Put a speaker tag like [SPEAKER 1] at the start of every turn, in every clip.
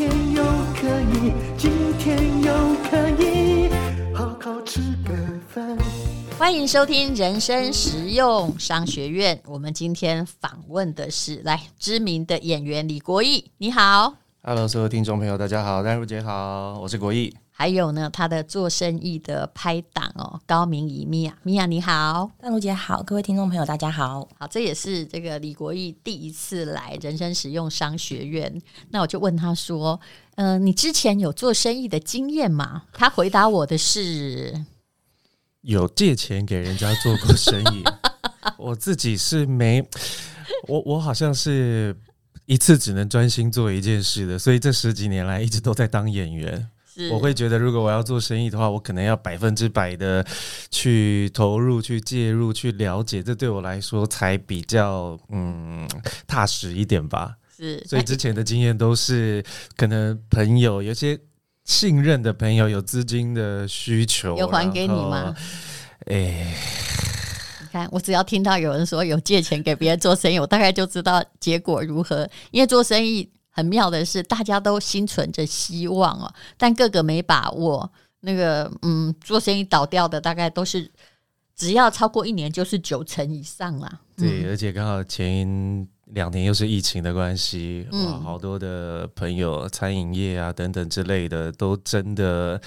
[SPEAKER 1] 天又可以，今天又可以好好吃个饭。
[SPEAKER 2] 欢迎收听人生实用商学院。我们今天访问的是来知名的演员李国毅，你好。
[SPEAKER 3] Hello，所有听众朋友，大家好，丹如姐好，我是国毅。
[SPEAKER 2] 还有呢，他的做生意的拍档哦，高明仪米娅，米娅你好，
[SPEAKER 4] 大陆姐好，各位听众朋友大家好，
[SPEAKER 2] 好，这也是这个李国毅第一次来人生实用商学院，那我就问他说，嗯、呃，你之前有做生意的经验吗？他回答我的是，
[SPEAKER 3] 有借钱给人家做过生意，我自己是没，我我好像是。一次只能专心做一件事的，所以这十几年来一直都在当演员。我会觉得，如果我要做生意的话，我可能要百分之百的去投入、去介入、去了解，这对我来说才比较嗯踏实一点吧。
[SPEAKER 2] 是，
[SPEAKER 3] 所以之前的经验都是可能朋友有些信任的朋友有资金的需求，
[SPEAKER 2] 有还给你吗？
[SPEAKER 3] 哎。
[SPEAKER 2] 看，我只要听到有人说有借钱给别人做生意，我大概就知道结果如何。因为做生意很妙的是，大家都心存着希望哦，但个个没把握。那个，嗯，做生意倒掉的大概都是只要超过一年就是九成以上啦。
[SPEAKER 3] 对，而且刚好前两年又是疫情的关系，哇，好多的朋友，餐饮业啊等等之类的，都真的。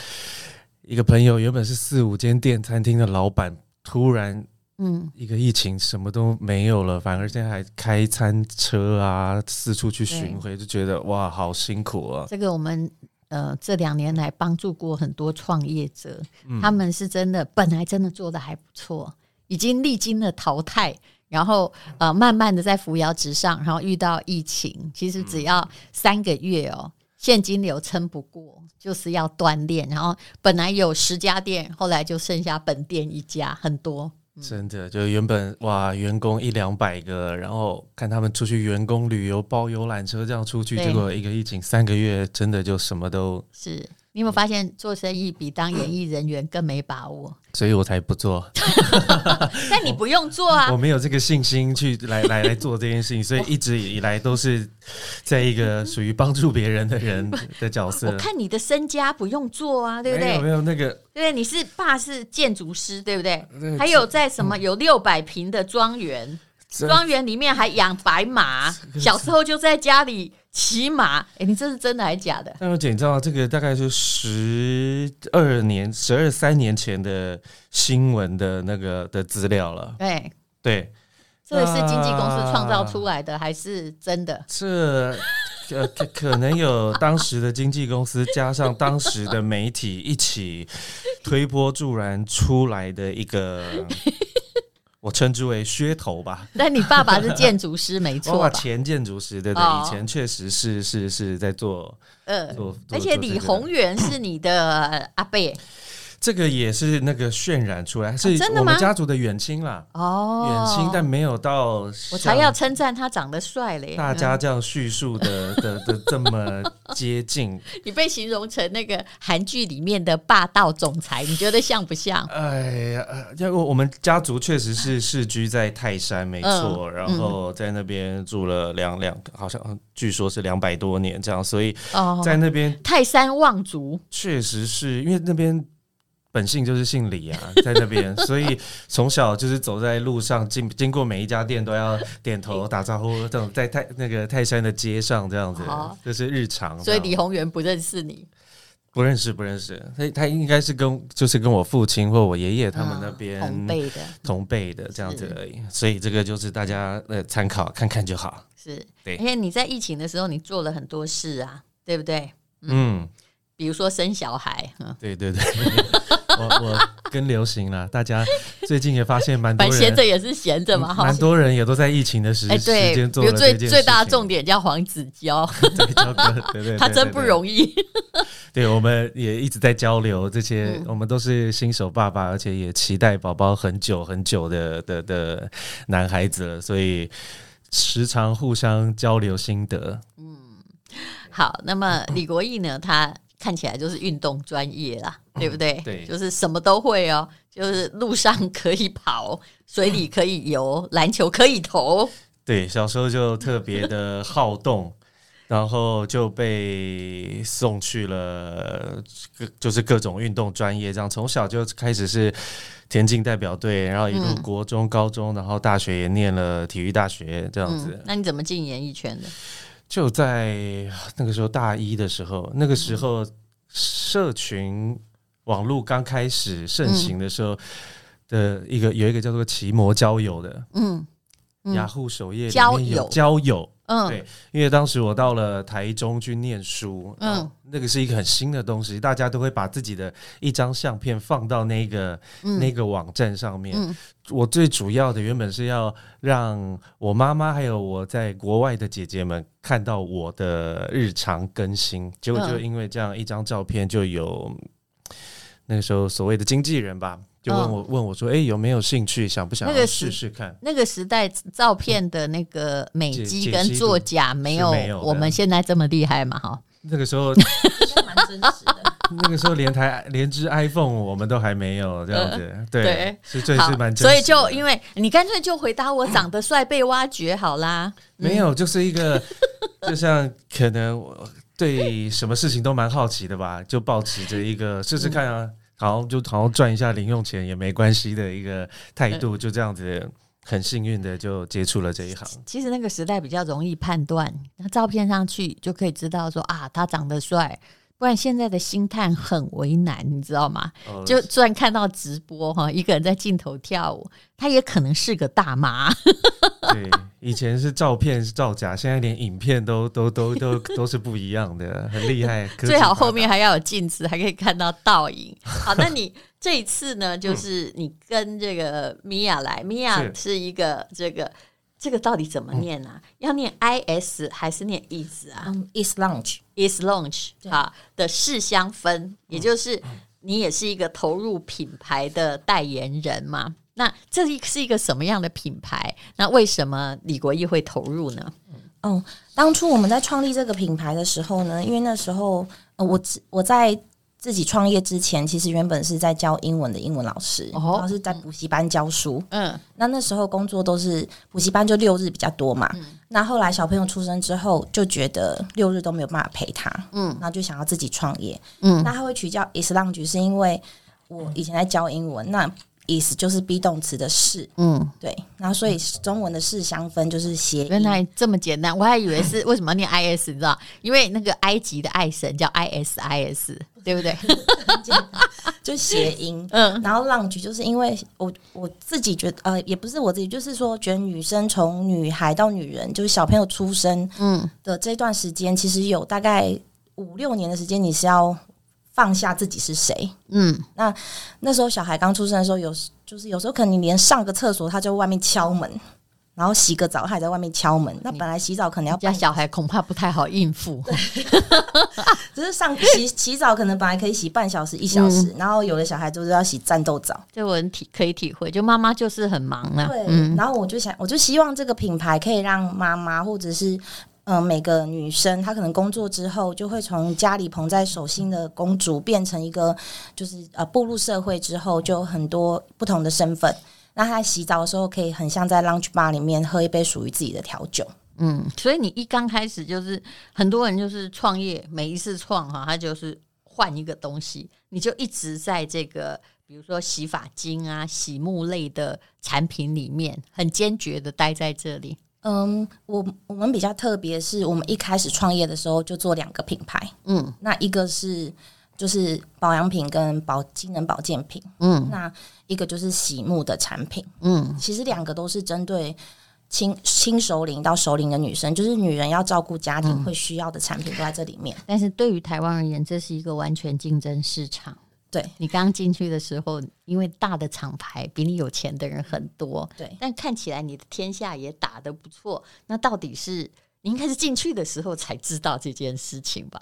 [SPEAKER 3] 一个朋友原本是四五间店餐厅的老板，突然。嗯，一个疫情什么都没有了，反而现在还开餐车啊，四处去巡回，就觉得哇，好辛苦啊！
[SPEAKER 2] 这个我们呃这两年来帮助过很多创业者，嗯、他们是真的本来真的做的还不错，已经历经了淘汰，然后呃慢慢的在扶摇直上，然后遇到疫情，其实只要三个月哦，现金流撑不过，就是要锻炼，然后本来有十家店，后来就剩下本店一家，很多。
[SPEAKER 3] 真的，就原本哇，员工一两百个，然后看他们出去员工旅游包游览车这样出去，结果一个疫情三个月，真的就什么都
[SPEAKER 2] 是。你有没有发现做生意比当演艺人员更没把握？
[SPEAKER 3] 所以我才不做。
[SPEAKER 2] 但你不用做啊！
[SPEAKER 3] 我没有这个信心去来来来做这件事情，所以一直以来都是在一个属于帮助别人的人的角色。
[SPEAKER 2] 我看你的身家不用做啊，对不对？
[SPEAKER 3] 没有没有那个，
[SPEAKER 2] 对，你是爸是建筑师，对不对？还有在什么有六百平的庄园，庄园里面还养白马，小时候就在家里。骑马，哎、欸，你这是真的还是假的？
[SPEAKER 3] 那我姐，你知道这个大概是十二年、十二三年前的新闻的那个的资料了。
[SPEAKER 2] 对
[SPEAKER 3] 对，
[SPEAKER 2] 这个是经纪公司创造出来的，还是真的？
[SPEAKER 3] 这呃，可能有当时的经纪公司加上当时的媒体一起推波助澜出来的一个。我称之为噱头吧。
[SPEAKER 2] 但你爸爸是建筑师，没错。
[SPEAKER 3] 爸爸前建筑师，对对，以前确实是是是在做。呃，做。
[SPEAKER 2] 而且李宏源是你的阿伯。
[SPEAKER 3] 这个也是那个渲染出来，是我们家族的远亲啦。哦，远亲，但没有到。
[SPEAKER 2] 我才要称赞他长得帅嘞。
[SPEAKER 3] 大家这样叙述的的的这么 接近。
[SPEAKER 2] 你被形容成那个韩剧里面的霸道总裁，你觉得像不像？
[SPEAKER 3] 哎呀，因为我们家族确实是 世居在泰山，没错，然后在那边住了两两，好像据说是两百多年这样，所以在那边
[SPEAKER 2] 泰山望族，
[SPEAKER 3] 确实是因为那边。本姓就是姓李啊，在那边，所以从小就是走在路上，经经过每一家店都要点头打招呼，这种在泰那个泰山的街上这样子，这是日常。
[SPEAKER 2] 所以李宏源不认识你？
[SPEAKER 3] 不认识，不认识。他他应该是跟就是跟我父亲或我爷爷他们那边
[SPEAKER 2] 同辈的
[SPEAKER 3] 同辈的这样子而已。所以这个就是大家呃参考看看就好。
[SPEAKER 2] 是
[SPEAKER 3] 对，
[SPEAKER 2] 因为你在疫情的时候，你做了很多事啊，对不对？
[SPEAKER 3] 嗯，
[SPEAKER 2] 比如说生小孩，
[SPEAKER 3] 对对对。我 我跟流行了，大家最近也发现蛮多人
[SPEAKER 2] 闲着也是闲着嘛，
[SPEAKER 3] 蛮多人也都在疫情的时
[SPEAKER 2] 哎，对，
[SPEAKER 3] 时间做
[SPEAKER 2] 比如最最大的重点叫黄子佼，
[SPEAKER 3] 对，对 对，
[SPEAKER 2] 他真不容易。
[SPEAKER 3] 对，我们也一直在交流这些，我们都是新手爸爸，而且也期待宝宝很久很久的的的男孩子了，所以时常互相交流心得。
[SPEAKER 2] 嗯，好，那么李国义呢，他。看起来就是运动专业啦，对不对？
[SPEAKER 3] 对，
[SPEAKER 2] 就是什么都会哦，就是路上可以跑，水里可以游，篮球可以投。
[SPEAKER 3] 对，小时候就特别的好动，然后就被送去了各就是各种运动专业，这样从小就开始是田径代表队，然后一路国中、高中，然后大学也念了体育大学这样子。
[SPEAKER 2] 嗯，那你怎么进演艺圈的？
[SPEAKER 3] 就在那个时候大一的时候，那个时候社群网络刚开始盛行的时候的一个有一个叫做奇摩交友的，嗯，雅虎首页里面有交友，嗯，对，因为当时我到了台中去念书，嗯，那个是一个很新的东西，大家都会把自己的一张相片放到那个那个网站上面。我最主要的原本是要让我妈妈还有我在国外的姐姐们看到我的日常更新，结果就因为这样一张照片，就有那个时候所谓的经纪人吧，就问我问我说：“哎，有没有兴趣？想不想试试看？”
[SPEAKER 2] 那个时代照片的那个美肌跟作假没有我们现在这么厉害嘛？哈，
[SPEAKER 3] 那个时候
[SPEAKER 4] 蛮真实的。
[SPEAKER 3] 那个时候连台连只 iPhone 我们都还没有这样子，呃、对，对是最是蛮真。
[SPEAKER 2] 所以就因为你干脆就回答我长得帅被挖掘好啦。
[SPEAKER 3] 嗯、没有，就是一个 就像可能我对什么事情都蛮好奇的吧，就抱持着一个试试看啊，好像就好像赚一下零用钱也没关系的一个态度，就这样子很幸运的就接触了这一行。
[SPEAKER 2] 其实那个时代比较容易判断，那照片上去就可以知道说啊，他长得帅。不然现在的星探很为难，你知道吗？就算看到直播哈，一个人在镜头跳舞，他也可能是个大妈。
[SPEAKER 3] 对，以前是照片是造假，现在连影片都都都都都是不一样的，很厉害。
[SPEAKER 2] 最好后面还要有镜子，还可以看到倒影。好，那你这一次呢？就是你跟这个米娅来，米娅是一个这个。这个到底怎么念啊？嗯、要念 I S 还是念 is 啊、
[SPEAKER 4] um,？Is
[SPEAKER 2] launch，is launch 好的试香氛，也就是你也是一个投入品牌的代言人嘛？那这是一个什么样的品牌？那为什么李国毅会投入呢？
[SPEAKER 4] 嗯，当初我们在创立这个品牌的时候呢，因为那时候呃，我我在。自己创业之前，其实原本是在教英文的英文老师，然后是在补习班教书。嗯，那那时候工作都是补习班，就六日比较多嘛。那后来小朋友出生之后，就觉得六日都没有办法陪他，嗯，然后就想要自己创业。嗯，那他会取叫 Is Lounge，是因为我以前在教英文，那。is 就是 be 动词的是，嗯，对，然后所以中文的是香氛就是谐音。
[SPEAKER 2] 原来这么简单，我还以为是为什么要念 is，你知道？因为那个埃及的爱神叫 is is，对不对？
[SPEAKER 4] 就谐音。嗯，然后 lounge 就是因为我我自己觉得，呃，也不是我自己，就是说，觉得女生从女孩到女人，就是小朋友出生，嗯的这段时间，其实有大概五六年的时间，你是要。放下自己是谁？嗯，那那时候小孩刚出生的时候，有就是有时候可能你连上个厕所，他就外面敲门，然后洗个澡，他还在外面敲门。那本来洗澡可能要
[SPEAKER 2] 家小孩恐怕不太好应付，
[SPEAKER 4] 对 只是上洗洗澡可能本来可以洗半小时一小时，嗯、然后有的小孩就是要洗战斗澡。
[SPEAKER 2] 这我体可以体会，就妈妈就是很忙啊。
[SPEAKER 4] 对，嗯、然后我就想，我就希望这个品牌可以让妈妈或者是。嗯、呃，每个女生她可能工作之后，就会从家里捧在手心的公主，变成一个就是呃步入社会之后，就有很多不同的身份。那他洗澡的时候，可以很像在 lunch bar 里面喝一杯属于自己的调酒。
[SPEAKER 2] 嗯，所以你一刚开始就是很多人就是创业，每一次创哈，他就是换一个东西，你就一直在这个比如说洗发精啊、洗沐类的产品里面，很坚决的待在这里。
[SPEAKER 4] 嗯，我我们比较特别，是我们一开始创业的时候就做两个品牌，嗯，那一个是就是保养品跟保机能保健品，嗯，那一个就是洗沐的产品，嗯，其实两个都是针对轻轻熟龄到熟龄的女生，就是女人要照顾家庭会需要的产品都在这里面。
[SPEAKER 2] 但是对于台湾而言，这是一个完全竞争市场。
[SPEAKER 4] 对，
[SPEAKER 2] 你刚进去的时候，因为大的厂牌比你有钱的人很多，
[SPEAKER 4] 对，
[SPEAKER 2] 但看起来你的天下也打得不错。那到底是你应该是进去的时候才知道这件事情吧？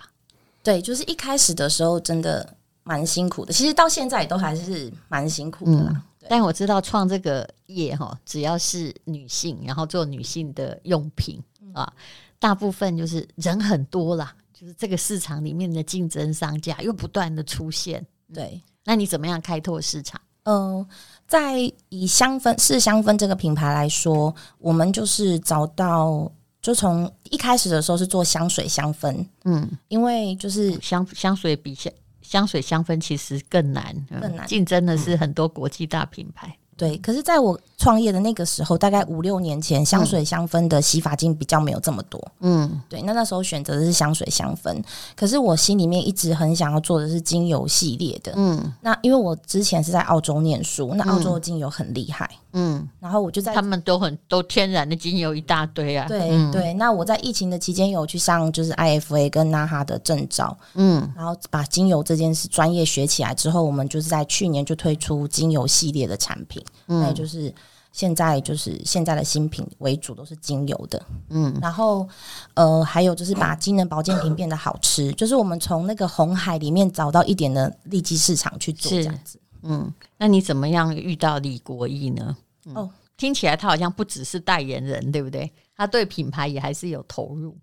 [SPEAKER 4] 对，就是一开始的时候真的蛮辛苦的，其实到现在都还是蛮辛苦的啦。嗯
[SPEAKER 2] 但我知道创这个业哈，只要是女性，然后做女性的用品啊，大部分就是人很多啦，就是这个市场里面的竞争商家又不断的出现。
[SPEAKER 4] 对，
[SPEAKER 2] 那你怎么样开拓市场？
[SPEAKER 4] 嗯、呃，在以香氛是香氛这个品牌来说，我们就是找到，就从一开始的时候是做香水香氛，嗯，因为就是
[SPEAKER 2] 香香水比香。香水香氛其实更难，
[SPEAKER 4] 更难
[SPEAKER 2] 竞争的是很多国际大品牌。
[SPEAKER 4] 对，可是在我创业的那个时候，大概五六年前，香水香氛的洗发精比较没有这么多。嗯，对，那那时候选择的是香水香氛，可是我心里面一直很想要做的是精油系列的。嗯，那因为我之前是在澳洲念书，那澳洲的精油很厉害。嗯，然后我就在
[SPEAKER 2] 他们都很都天然的精油一大堆啊。
[SPEAKER 4] 对、嗯、对，那我在疫情的期间有去上就是 IFA 跟 NAHA 的证照。嗯，然后把精油这件事专业学起来之后，我们就是在去年就推出精油系列的产品。嗯，那就是现在就是现在的新品为主都是精油的，嗯，然后呃还有就是把机能保健品变得好吃，就是我们从那个红海里面找到一点的利基市场去做这样子，
[SPEAKER 2] 嗯，那你怎么样遇到李国毅呢？嗯、哦，听起来他好像不只是代言人，对不对？他对品牌也还是有投入。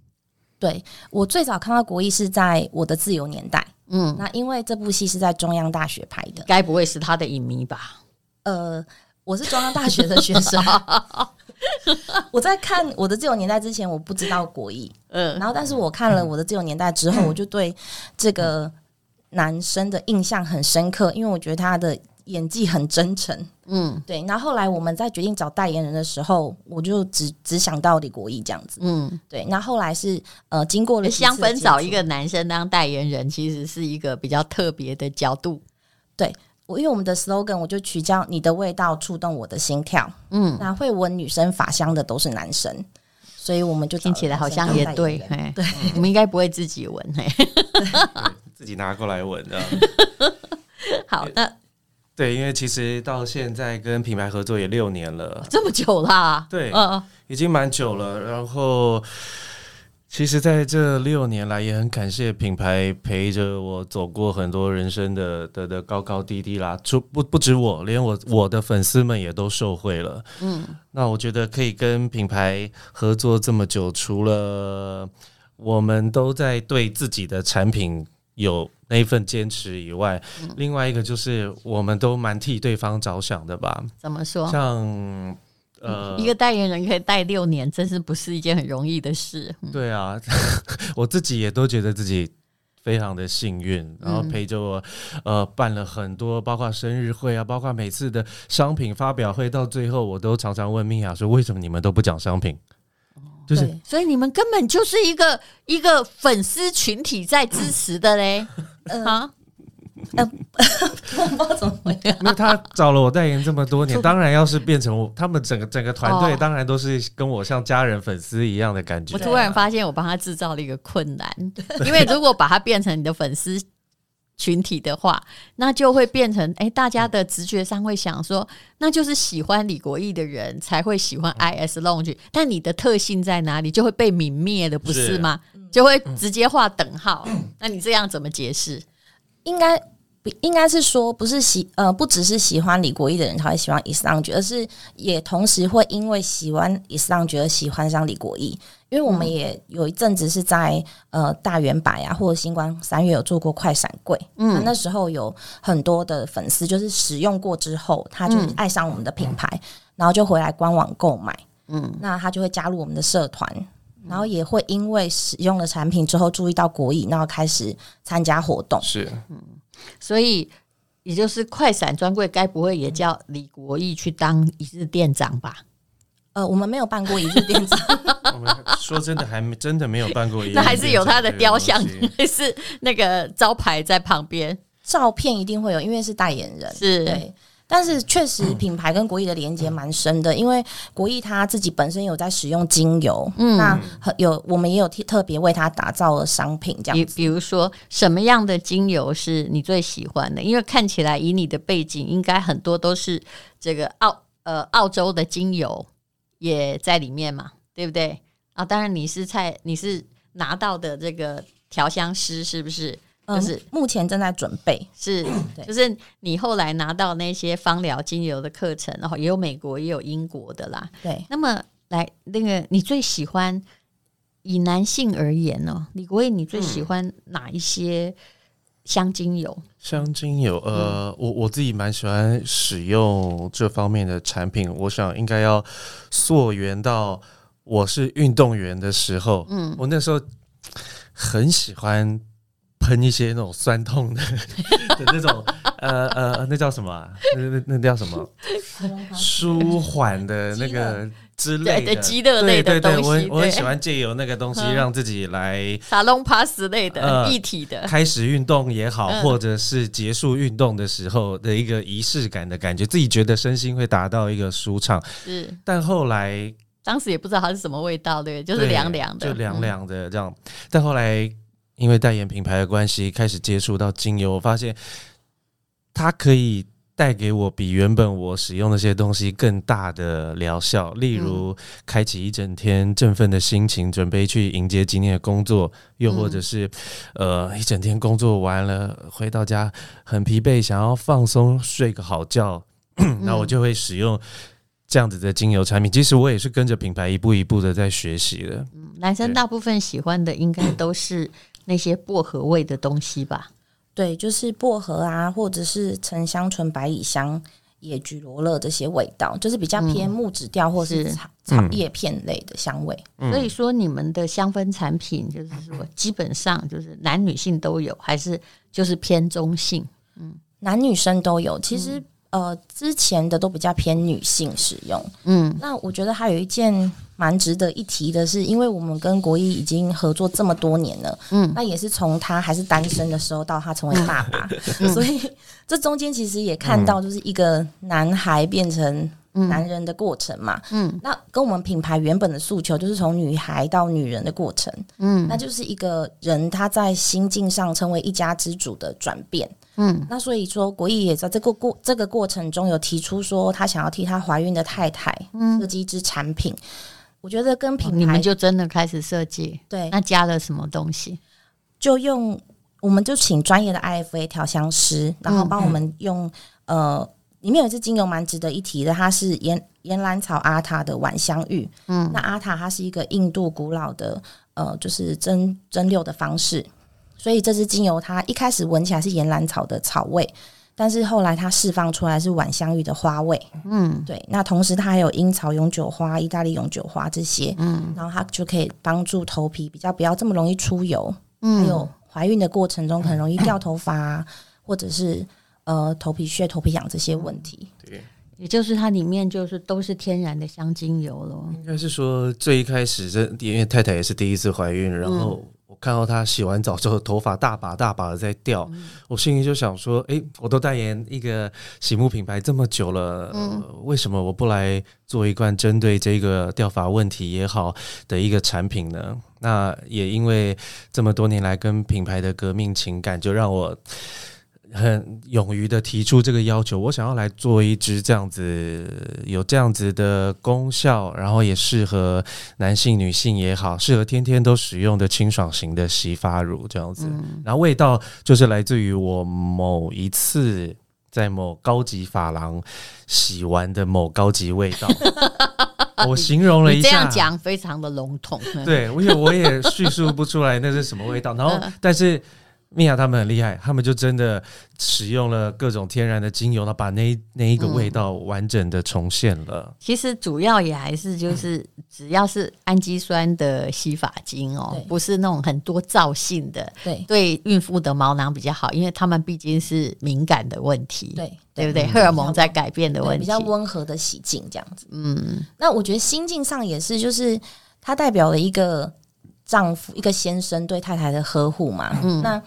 [SPEAKER 4] 对，我最早看到国毅是在我的自由年代，嗯，那因为这部戏是在中央大学拍的，
[SPEAKER 2] 该不会是他的影迷吧？
[SPEAKER 4] 呃。我是中央大学的学生，我在看我的自由年代之前，我不知道国艺，嗯，然后但是我看了我的自由年代之后，我就对这个男生的印象很深刻，因为我觉得他的演技很真诚，嗯，对。然后后来我们在决定找代言人的时候，我就只只想到李国义这样子，嗯，对。那后来是呃，经过了
[SPEAKER 2] 香氛找一个男生当代言人，其实是一个比较特别的角度，
[SPEAKER 4] 对。我因为我们的 slogan，我就取叫你的味道触动我的心跳。嗯，那会闻女生发香的都是男生，所以我们就
[SPEAKER 2] 听起来好像也对。对，我们应该不会自己闻，
[SPEAKER 3] 自己拿过来闻的。
[SPEAKER 2] 好，的
[SPEAKER 3] 对，因为其实到现在跟品牌合作也六年了，
[SPEAKER 2] 这么久啦。
[SPEAKER 3] 对，嗯，已经蛮久了。然后。其实，在这六年来，也很感谢品牌陪着我走过很多人生的的的高高低低啦。除不不止我，连我我的粉丝们也都受惠了。嗯，那我觉得可以跟品牌合作这么久，除了我们都在对自己的产品有那一份坚持以外，嗯，另外一个就是我们都蛮替对方着想的吧？
[SPEAKER 2] 怎么说？
[SPEAKER 3] 像。呃，
[SPEAKER 2] 一个代言人可以带六年，真是不是一件很容易的事。
[SPEAKER 3] 对啊，我自己也都觉得自己非常的幸运，然后陪着我，呃，办了很多，包括生日会啊，包括每次的商品发表会，到最后我都常常问米娅说：“为什么你们都不讲商品？”就是，
[SPEAKER 2] 所以你们根本就是一个一个粉丝群体在支持的嘞，啊。
[SPEAKER 4] 呃，我不知道怎么。
[SPEAKER 3] 那他找了我代言这么多年，当然要是变成我，他们整个整个团队，当然都是跟我像家人粉丝一样的感觉。
[SPEAKER 2] 我突然发现，我帮他制造了一个困难，因为如果把他变成你的粉丝群体的话，那就会变成哎，大家的直觉上会想说，那就是喜欢李国义的人才会喜欢 IS Lounge，但你的特性在哪里，就会被泯灭的，不是吗？就会直接画等号。那你这样怎么解释？
[SPEAKER 4] 应该应该是说，不是喜呃，不只是喜欢李国毅的人才会喜欢 Yves Lange，而是也同时会因为喜欢 Yves Lange 而喜欢上李国毅。因为我们也有一阵子是在呃大圆百啊，或者星光三月有做过快闪柜，嗯，那时候有很多的粉丝就是使用过之后，他就爱上我们的品牌，嗯、然后就回来官网购买，嗯，那他就会加入我们的社团。然后也会因为使用了产品之后注意到国益，然后开始参加活动。
[SPEAKER 3] 是，
[SPEAKER 2] 嗯，所以也就是快闪专柜，该不会也叫李国毅去当一日店长吧？
[SPEAKER 4] 呃，我们没有办过一日店长。
[SPEAKER 3] 我们说真的，还没真的没有办过一日。
[SPEAKER 2] 那还是有他的雕像，还是那个招牌在旁边，
[SPEAKER 4] 照片一定会有，因为是代言人。
[SPEAKER 2] 是，
[SPEAKER 4] 对。但是确实品牌跟国艺的连接蛮深的，因为国艺他自己本身有在使用精油，嗯，那有我们也有特别为他打造了商品这样子。
[SPEAKER 2] 比如说什么样的精油是你最喜欢的？因为看起来以你的背景，应该很多都是这个澳呃澳洲的精油也在里面嘛，对不对？啊，当然你是在你是拿到的这个调香师是不是？就是、嗯、目前正在准备，是，对就是你后来拿到那些芳疗精油的课程，然后也有美国也有英国的啦。
[SPEAKER 4] 对，
[SPEAKER 2] 那么来那个你最喜欢以男性而言呢？李国义，你最喜欢哪一些香精油？
[SPEAKER 3] 香精油，呃，我我自己蛮喜欢使用这方面的产品。我想应该要溯源到我是运动员的时候，嗯，我那时候很喜欢。喷一些那种酸痛的 的那种呃呃，那叫什么、啊？那那那叫什么？舒缓的那个之类的
[SPEAKER 2] 激乐类的东西。对对对，
[SPEAKER 3] 我我很喜欢借由那个东西让自己来
[SPEAKER 2] 沙龙 pass 类的一体的，
[SPEAKER 3] 开始运动也好，或者是结束运动的时候的一个仪式感的感觉，自己觉得身心会达到一个舒畅。是，但后来
[SPEAKER 2] 当时也不知道它是什么味道，对，就是凉凉的，
[SPEAKER 3] 就凉凉的这样。但后来。因为代言品牌的关系，开始接触到精油，我发现它可以带给我比原本我使用那些东西更大的疗效。例如，开启一整天振奋的心情，准备去迎接今天的工作；又或者是，呃，一整天工作完了，回到家很疲惫，想要放松睡个好觉，那我就会使用这样子的精油产品。其实我也是跟着品牌一步一步的在学习的。
[SPEAKER 2] 男生大部分喜欢的应该都是。那些薄荷味的东西吧，
[SPEAKER 4] 对，就是薄荷啊，或者是沉香醇、百里香、野菊罗勒这些味道，就是比较偏木质调或是草草叶片类的香味。
[SPEAKER 2] 嗯、所以说，你们的香氛产品就是说，基本上就是男女性都有，还是就是偏中性？
[SPEAKER 4] 嗯，男女生都有。其实。呃，之前的都比较偏女性使用，嗯，那我觉得还有一件蛮值得一提的是，因为我们跟国艺已经合作这么多年了，嗯，那也是从他还是单身的时候到他成为爸爸，嗯、所以这中间其实也看到就是一个男孩变成男人的过程嘛，嗯，那跟我们品牌原本的诉求就是从女孩到女人的过程，嗯，那就是一个人他在心境上成为一家之主的转变。嗯，那所以说国艺也在这个过这个过程中有提出说，他想要替他怀孕的太太设计一支产品。嗯、我觉得跟品牌、哦、
[SPEAKER 2] 你们就真的开始设计，
[SPEAKER 4] 对，
[SPEAKER 2] 那加了什么东西？
[SPEAKER 4] 就用我们就请专业的 IFA 调香师，然后帮我们用、嗯、呃，里面有一支精油蛮值得一提的，它是岩岩兰草阿塔的晚香玉。嗯，那阿塔它是一个印度古老的呃，就是蒸蒸馏的方式。所以这支精油它一开始闻起来是岩兰草的草味，但是后来它释放出来是晚香玉的花味。嗯，对。那同时它还有樱草永久花、意大利永久花这些。嗯，然后它就可以帮助头皮比较不要这么容易出油。嗯，还有怀孕的过程中很容易掉头发、啊，或者是呃头皮屑、头皮痒这些问题。
[SPEAKER 2] 对，也就是它里面就是都是天然的香精油咯。
[SPEAKER 3] 应该是说最一开始这因为太太也是第一次怀孕，然后我。看到她洗完澡之后头发大把大把的在掉，嗯、我心里就想说：哎、欸，我都代言一个洗沐品牌这么久了，嗯呃，为什么我不来做一罐针对这个掉发问题也好的一个产品呢？那也因为这么多年来跟品牌的革命情感，就让我。很勇于的提出这个要求，我想要来做一支这样子有这样子的功效，然后也适合男性、女性也好，适合天天都使用的清爽型的洗发乳这样子。嗯、然后味道就是来自于我某一次在某高级发廊洗完的某高级味道。我形容了一下，
[SPEAKER 2] 这样讲非常的笼统。
[SPEAKER 3] 对，我也我也叙述不出来那是什么味道。然后，但是。米娅他们很厉害，他们就真的使用了各种天然的精油，然后把那那一个味道完整的重现了。嗯、
[SPEAKER 2] 其实主要也还是就是，只要是氨基酸的洗发精哦，对不是那种很多皂性的，对，对孕妇的毛囊比较好，因为他们毕竟是敏感的问题，对，对不对？荷尔蒙在改变的问题，
[SPEAKER 4] 比较温和的洗净这样子。嗯，那我觉得心境上也是，就是它代表了一个。丈夫一个先生对太太的呵护嘛，嗯，那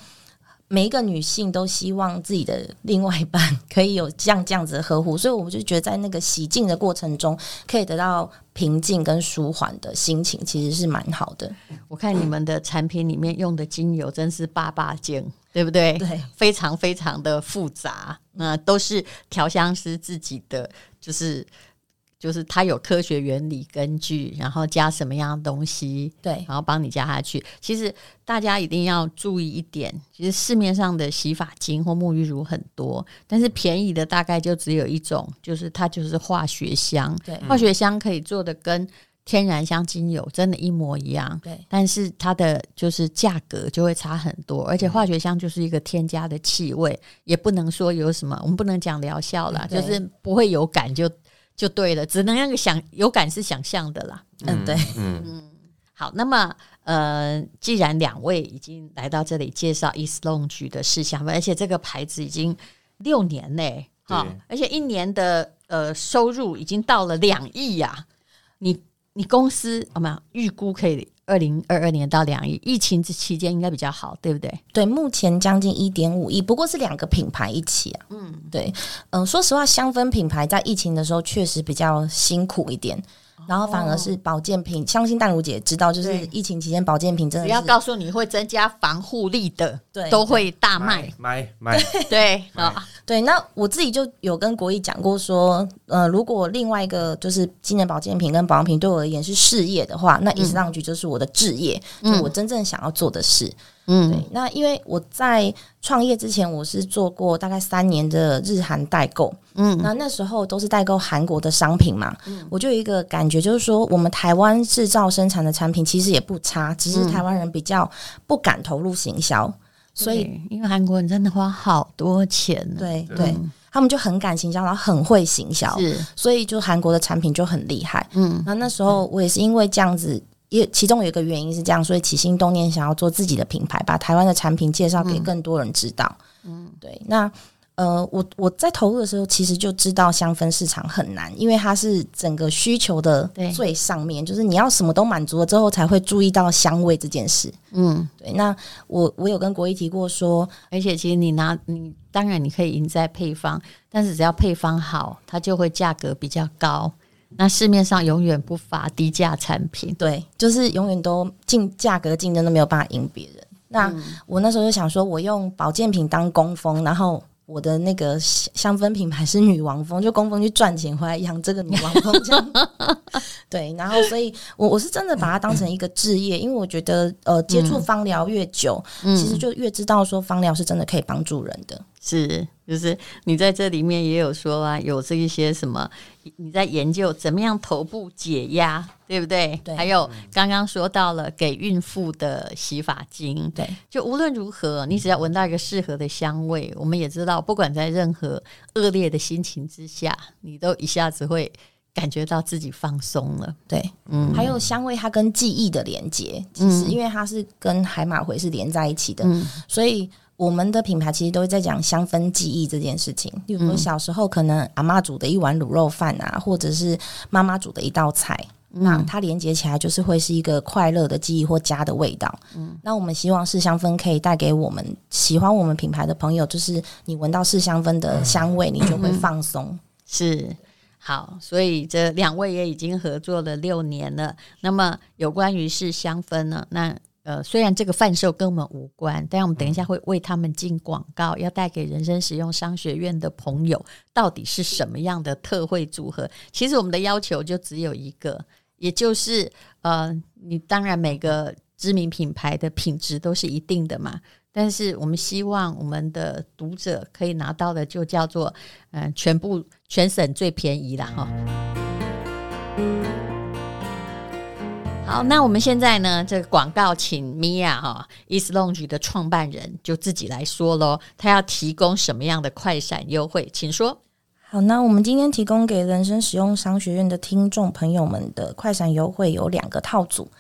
[SPEAKER 4] 每一个女性都希望自己的另外一半可以有这样这样子的呵护，所以我们就觉得在那个洗净的过程中，可以得到平静跟舒缓的心情，其实是蛮好的。
[SPEAKER 2] 我看你们的产品里面用的精油真是八八精，对不对？
[SPEAKER 4] 对，
[SPEAKER 2] 非常非常的复杂，那都是调香师自己的，就是。就是它有科学原理根据，然后加什么样的东西，
[SPEAKER 4] 对，
[SPEAKER 2] 然后帮你加下去。其实大家一定要注意一点，其实市面上的洗发精或沐浴乳很多，但是便宜的大概就只有一种，就是它就是化学香。
[SPEAKER 4] 对，
[SPEAKER 2] 化学香可以做的跟天然香精油真的一模一样。
[SPEAKER 4] 对，
[SPEAKER 2] 但是它的就是价格就会差很多，而且化学香就是一个添加的气味，也不能说有什么，我们不能讲疗效啦，就是不会有感就。就对了，只能那个想有感是想象的啦。
[SPEAKER 4] 嗯，对，
[SPEAKER 2] 嗯嗯。好，那么呃，既然两位已经来到这里介绍 East Lounge 的事项，而且这个牌子已经六年嘞，哈，而且一年的呃收入已经到了两亿呀。你你公司有没有预估可以？二零二二年到两亿，疫情这期间应该比较好，对不对？
[SPEAKER 4] 对，目前将近一点五亿，不过是两个品牌一起啊。嗯，对，嗯、呃，说实话，香氛品牌在疫情的时候确实比较辛苦一点。然后反而是保健品，相信淡如姐知道，就是疫情期间保健品真的是
[SPEAKER 2] 只要告诉你会增加防护力的，对，都会大卖，
[SPEAKER 3] 买买
[SPEAKER 2] 对啊，
[SPEAKER 4] 对。那我自己就有跟国义讲过说，呃，如果另外一个就是今年保健品跟保养品对我而言是事业的话，那 East Lounge 就是我的置业，嗯，就我真正想要做的事。嗯，对。那因为我在创业之前，我是做过大概三年的日韩代购。嗯，那那时候都是代购韩国的商品嘛。嗯，我就有一个感觉，就是说我们台湾制造生产的产品其实也不差，只是台湾人比较不敢投入行销。嗯，所以
[SPEAKER 2] 因为韩国人真的花好多钱，
[SPEAKER 4] 对对，他们就很敢行销，然后很会行销，是，所以就韩国的产品就很厉害。嗯，那那时候我也是因为这样子。也其中有一个原因是这样，所以起心动念想要做自己的品牌，把台湾的产品介绍给更多人知道。嗯，对。那呃，我我在投入的时候，其实就知道香氛市场很难，因为它是整个需求的最上面，就是你要什么都满足了之后，才会注意到香味这件事。嗯，对。那我我有跟国一提过说，
[SPEAKER 2] 而且其实你拿你当然你可以赢在配方，但是只要配方好，它就会价格比较高。那市面上永远不乏低价产品，
[SPEAKER 4] 对，就是永远都竞价格竞争都没有办法赢别人。那我那时候就想说，我用保健品当工蜂，然后。我的那个香氛品牌是女王蜂，就工蜂去赚钱回来养这个女王蜂，这样 对。然后，所以我我是真的把它当成一个置业，因为我觉得呃，接触芳疗越久，嗯、其实就越知道说芳疗是真的可以帮助人的。
[SPEAKER 2] 是，就是你在这里面也有说啊，有这一些什么，你在研究怎么样头部解压。对不对？对，还有刚刚说到了给孕妇的洗发精，对，就无论如何，你只要闻到一个适合的香味，我们也知道，不管在任何恶劣的心情之下，你都一下子会感觉到自己放松了。
[SPEAKER 4] 对，嗯，还有香味，它跟记忆的连接，其实因为它是跟海马回是连在一起的，嗯，所以我们的品牌其实都在讲香氛记忆这件事情。比如说小时候可能阿妈煮的一碗卤肉饭啊，或者是妈妈煮的一道菜。那它连接起来就是会是一个快乐的记忆或家的味道。嗯，那我们希望是香氛可以带给我们喜欢我们品牌的朋友，就是你闻到是香氛的香味，你就会放松。
[SPEAKER 2] 是，好，所以这两位也已经合作了六年了。那么有关于是香氛呢？那呃，虽然这个贩售跟我们无关，但我们等一下会为他们进广告，要带给人生使用商学院的朋友，到底是什么样的特惠组合？其实我们的要求就只有一个。也就是呃，你当然每个知名品牌的品质都是一定的嘛，但是我们希望我们的读者可以拿到的就叫做嗯、呃，全部全省最便宜了哈。好，那我们现在呢，这个广告请米娅哈，East Lounge 的创办人就自己来说喽，他要提供什么样的快闪优惠，请说。
[SPEAKER 4] 好，那我们今天提供给人生使用商学院的听众朋友们的快闪优惠有两个套组，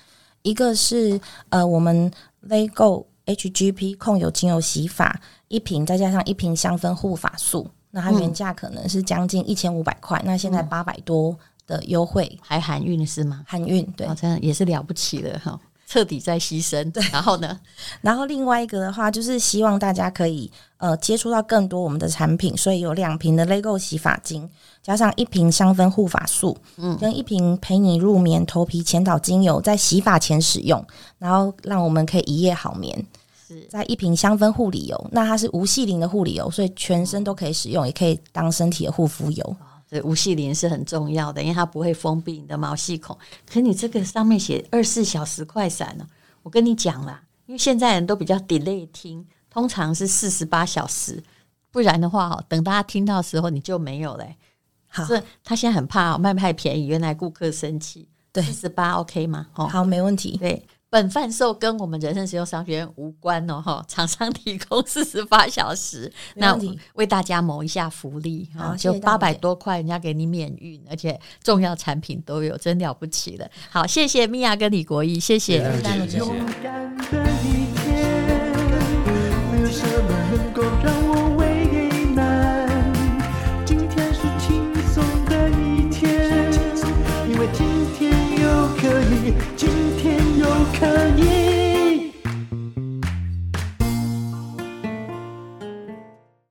[SPEAKER 4] 一个是呃我们 Lego HGP 控油精油洗发一瓶，再加上一瓶香氛护发素，那它原价可能是将近一千五百块，那现在八百多的优惠，
[SPEAKER 2] 还含运是吗？
[SPEAKER 4] 含运，对，
[SPEAKER 2] 真的也是了不起的哈。彻底在牺牲。对，然后呢，
[SPEAKER 4] 然后另外一个的话，就是希望大家可以呃接触到更多我们的产品，所以有两瓶的 Lego 洗发精，加上一瓶香氛护发素，嗯，跟一瓶陪你入眠头皮前导精油，在洗发前使用，然后让我们可以一夜好眠。是，在一瓶香氛护理油，那它是无细鳞的护理油，所以全身都可以使用，也可以当身体的护肤油。
[SPEAKER 2] 对，无细林是很重要的，因为它不会封闭你的毛细孔。可你这个上面写二十四小时快闪呢？我跟你讲啦，因为现在人都比较 delay 听，通常是四十八小时，不然的话哈，等大家听到的时候你就没有嘞。好，是他现在很怕卖太便宜，原来顾客生气。对，四十八 OK 吗？
[SPEAKER 4] 哦，好，没问题。
[SPEAKER 2] 对。本贩售跟我们人生实用商学院无关哦，哈，厂商提供四十八小时，那为大家谋一下福利啊，就八百多块，人家给你免运，而且重要产品都有，真了不起了。好，谢谢米娅跟李国义，谢谢。谢谢